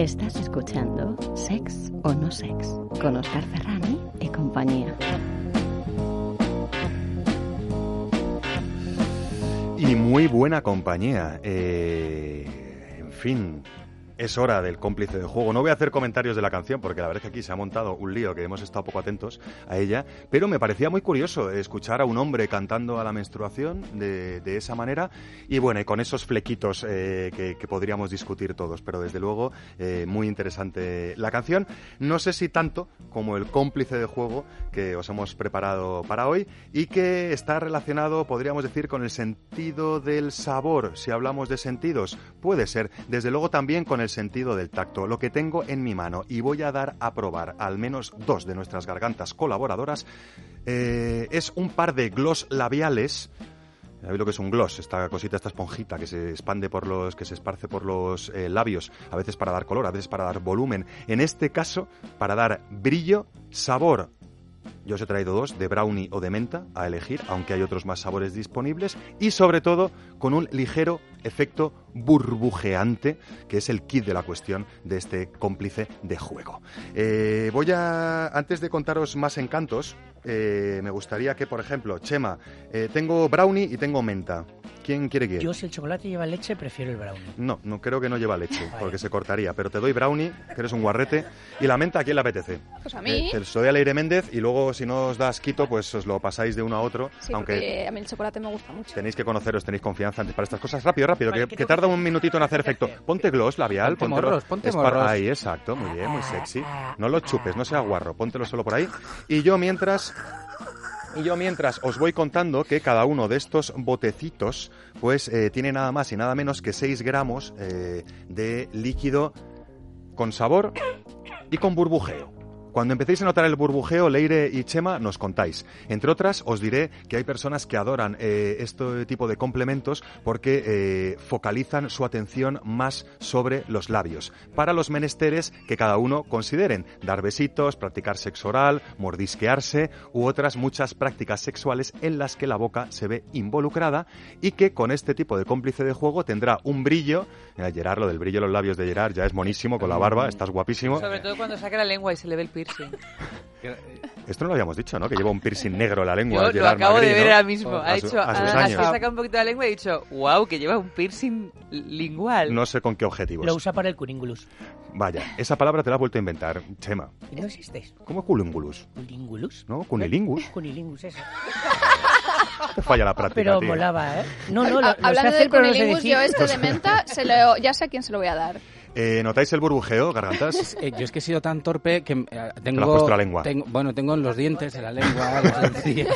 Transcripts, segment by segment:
Estás escuchando Sex o No Sex con Oscar Ferrani y compañía. Y muy buena compañía. Eh, en fin, es hora del cómplice de juego. No voy a hacer comentarios de la canción porque la verdad es que aquí se ha montado un lío que hemos estado poco atentos a ella, pero me parecía muy curioso escuchar a un hombre cantando a la menstruación de, de esa manera y bueno, con esos flequitos eh, que, que, podríamos discutir todos, pero desde luego eh, muy interesante la canción. No sé si tanto como el cómplice de juego que os hemos preparado para hoy y que está relacionado, podríamos decir, con el sentido del sabor. Si hablamos de sentidos, puede ser. Desde luego también con el sentido del tacto. Lo que tengo en mi mano y voy a dar a probar al menos dos de nuestras gargantas colaboradoras eh, es un par de gloss labiales. ¿Sabéis lo que es un gloss? Esta cosita, esta esponjita que se expande por los, que se esparce por los eh, labios, a veces para dar color, a veces para dar volumen. En este caso, para dar brillo, sabor. Yo os he traído dos, de brownie o de menta, a elegir, aunque hay otros más sabores disponibles. Y sobre todo, con un ligero efecto burbujeante, que es el kit de la cuestión de este cómplice de juego. Eh, voy a, antes de contaros más encantos, eh, me gustaría que, por ejemplo, Chema, eh, tengo brownie y tengo menta. ¿Quién quiere que? Yo si el chocolate lleva leche, prefiero el brownie. No, no creo que no lleva leche, porque se cortaría. Pero te doy brownie, que eres un guarrete. Y la menta, ¿a quién le apetece? Pues a mí. Eh, te soy a Leire Méndez y luego, si no os das quito, pues os lo pasáis de uno a otro. Sí, aunque a mí el chocolate me gusta mucho. tenéis que conoceros, tenéis confianza antes para estas cosas. Rápido, rápido, Vale, que, ¿qué que tengo tarda un minutito en hacer ¿Qué efecto. Ponte gloss labial. Ponte póntelo- morros, ponte es para- morros. Ahí, exacto, muy bien, muy sexy. No lo chupes, no sea guarro, póntelo solo por ahí. Y yo mientras y yo mientras os voy contando que cada uno de estos botecitos pues eh, tiene nada más y nada menos que 6 gramos eh, de líquido con sabor y con burbujeo. Cuando empecéis a notar el burbujeo, Leire y Chema nos contáis. Entre otras, os diré que hay personas que adoran eh, este tipo de complementos porque eh, focalizan su atención más sobre los labios. Para los menesteres que cada uno consideren. Dar besitos, practicar sexo oral, mordisquearse u otras muchas prácticas sexuales en las que la boca se ve involucrada y que con este tipo de cómplice de juego tendrá un brillo. Mira, Gerard, lo del brillo en los labios de Gerard ya es monísimo con la barba, estás guapísimo. Sobre todo cuando saca la lengua y se le ve el piercing. Esto no lo habíamos dicho, ¿no? Que lleva un piercing negro en la lengua. Yo lo acabo de ver ¿no? ahora mismo. A Ha su- dicho, a años. ha sacado un poquito de la lengua y ha dicho, wow, que lleva un piercing lingual. No sé con qué objetivos. Lo usa para el curingulus. Vaya, esa palabra te la has vuelto a inventar, Chema. ¿No existe? ¿Cómo culungulus? ¿Curingulus? ¿No? Cunilingus. Cunilingus, eso. Te falla la práctica, Pero tío. molaba, ¿eh? No, no, lo, lo sé Hablando hacer, de pero no sé yo este de menta, se lo, ya sé a quién se lo voy a dar. Eh, ¿Notáis el burbujeo, gargantas? Eh, yo es que he sido tan torpe que eh, tengo... has puesto la lengua. tengo- bueno, tengo en los dientes, en la lengua, las encías.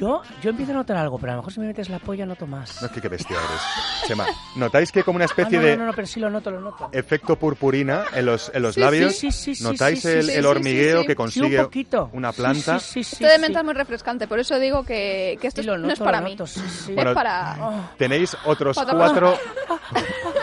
Yo, yo empiezo a notar algo, pero a lo mejor si me metes la polla noto más. No es que qué bestia eres. Chema, ¿notáis que como una Ah, especie no, de no, no, no, pero sí lo noto, lo noto. efecto purpurina en los, en los Sí, labios? sí, sí, sí, ¿Notáis sí, el, sí, el sí, hormigueo sí, sí. que Sí, consigue un poquito. una planta? Sí, sí, sí, Esto de sí. menta es muy refrescante, por eso digo que, que esto Sí, lo no es noto, para mí. noto, sí, sí. Bueno, es para... Tenéis otros cuatro...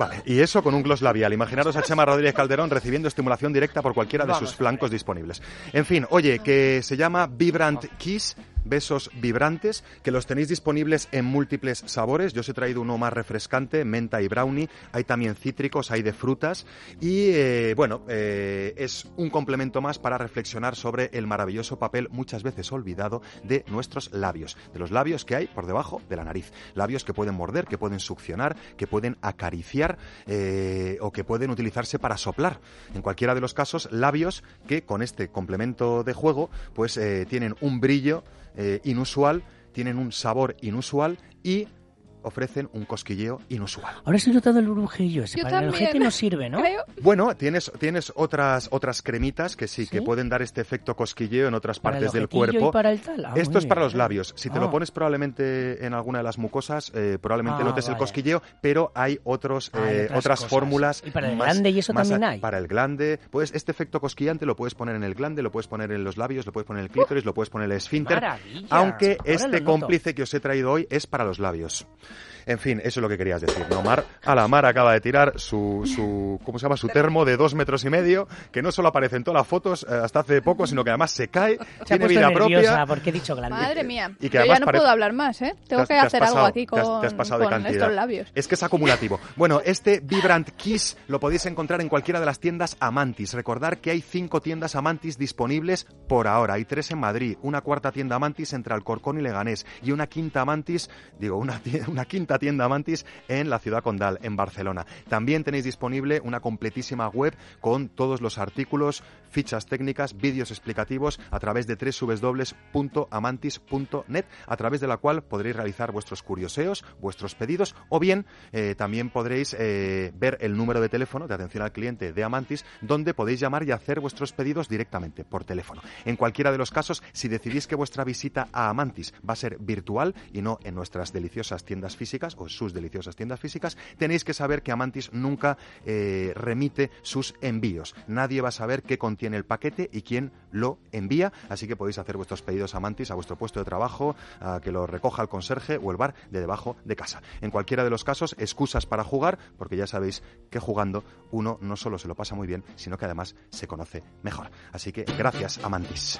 Vale, y eso con un gloss labial. Imaginaros a Chema Rodríguez Calderón recibiendo estimulación directa por cualquiera de sus flancos disponibles. En fin, oye, que se llama Vibrant Kiss, besos vibrantes, que los tenéis disponibles en múltiples sabores. Yo os he traído uno más refrescante, menta y brownie. Hay también cítricos, hay de frutas. Y eh, bueno, eh, es un complemento más para reflexionar sobre el maravilloso papel, muchas veces olvidado, de nuestros labios. De los labios que hay por debajo de la nariz. Labios que pueden morder, que pueden succionar, que pueden acariciar eh, o que pueden utilizarse para soplar. En cualquiera de los casos, labios que con este complemento de juego, pues tienen un brillo eh, inusual, tienen un sabor inusual y ofrecen un cosquilleo inusual. Ahora estoy notando el burbujillo ese. Yo Para el también. ojete no sirve, ¿no? Creo. Bueno, tienes, tienes otras, otras cremitas que sí, que ¿Sí? pueden dar este efecto cosquilleo en otras Para el partes del ojetillo cuerpo. y para el tal. Ah, Esto es para bien. los labios. Si te Ah. lo pones probablemente en alguna de las mucosas, eh, probablemente Ah, notes el vaya. cosquilleo, pero hay otros, eh, otras otras fórmulas. ¿Y para el más- glande y eso también hay? Para el glande, pues este efecto cosquillante lo puedes poner en el glande, lo puedes poner en los labios, lo puedes poner en el clítoris, lo puedes poner en el esfínter. Maravilla. Aunque Ahora este cómplice que os he traído hoy es para los labios. En fin, eso es lo que querías decir, ¿no, Mar? A la Mar acaba de tirar su, su, ¿cómo se llama? Su termo de dos metros y medio, que no solo aparece en todas las fotos eh, hasta hace poco, sino que además se cae, Se ha tiene puesto vida nerviosa propia. porque he dicho grande. Madre mía. y que Yo ya no puedo hablar más, ¿eh? Te Tengo que te hacer pasado, algo aquí te has- con, te has pasado de con cantidad. estos labios. Es que es acumulativo. Bueno, este Vibrant Kiss lo podéis encontrar en cualquiera de las tiendas Amantis. Recordar que hay cinco tiendas Amantis disponibles por ahora. Hay tres en Madrid, una cuarta tienda Amantis entre Alcorcón y Leganés y una quinta Amantis, digo, una, una quinta tienda Amantis en la ciudad condal, en Barcelona. También tenéis disponible una completísima web con todos los artículos, fichas técnicas, vídeos explicativos a través de www.amantis.net, a través de la cual podréis realizar vuestros curioseos, vuestros pedidos o bien eh, también podréis eh, ver el número de teléfono de atención al cliente de Amantis donde podéis llamar y hacer vuestros pedidos directamente por teléfono. En cualquiera de los casos, si decidís que vuestra visita a Amantis va a ser virtual y no en nuestras deliciosas físicas o sus deliciosas tiendas físicas, tenéis que saber que Amantis nunca eh, remite sus envíos. Nadie va a saber qué contiene el paquete y quién lo envía, así que podéis hacer vuestros pedidos a Amantis a vuestro puesto de trabajo, a que lo recoja el conserje o el bar de debajo de casa. En cualquiera de los casos, excusas para jugar, porque ya sabéis que jugando uno no solo se lo pasa muy bien, sino que además se conoce mejor. Así que gracias, Amantis.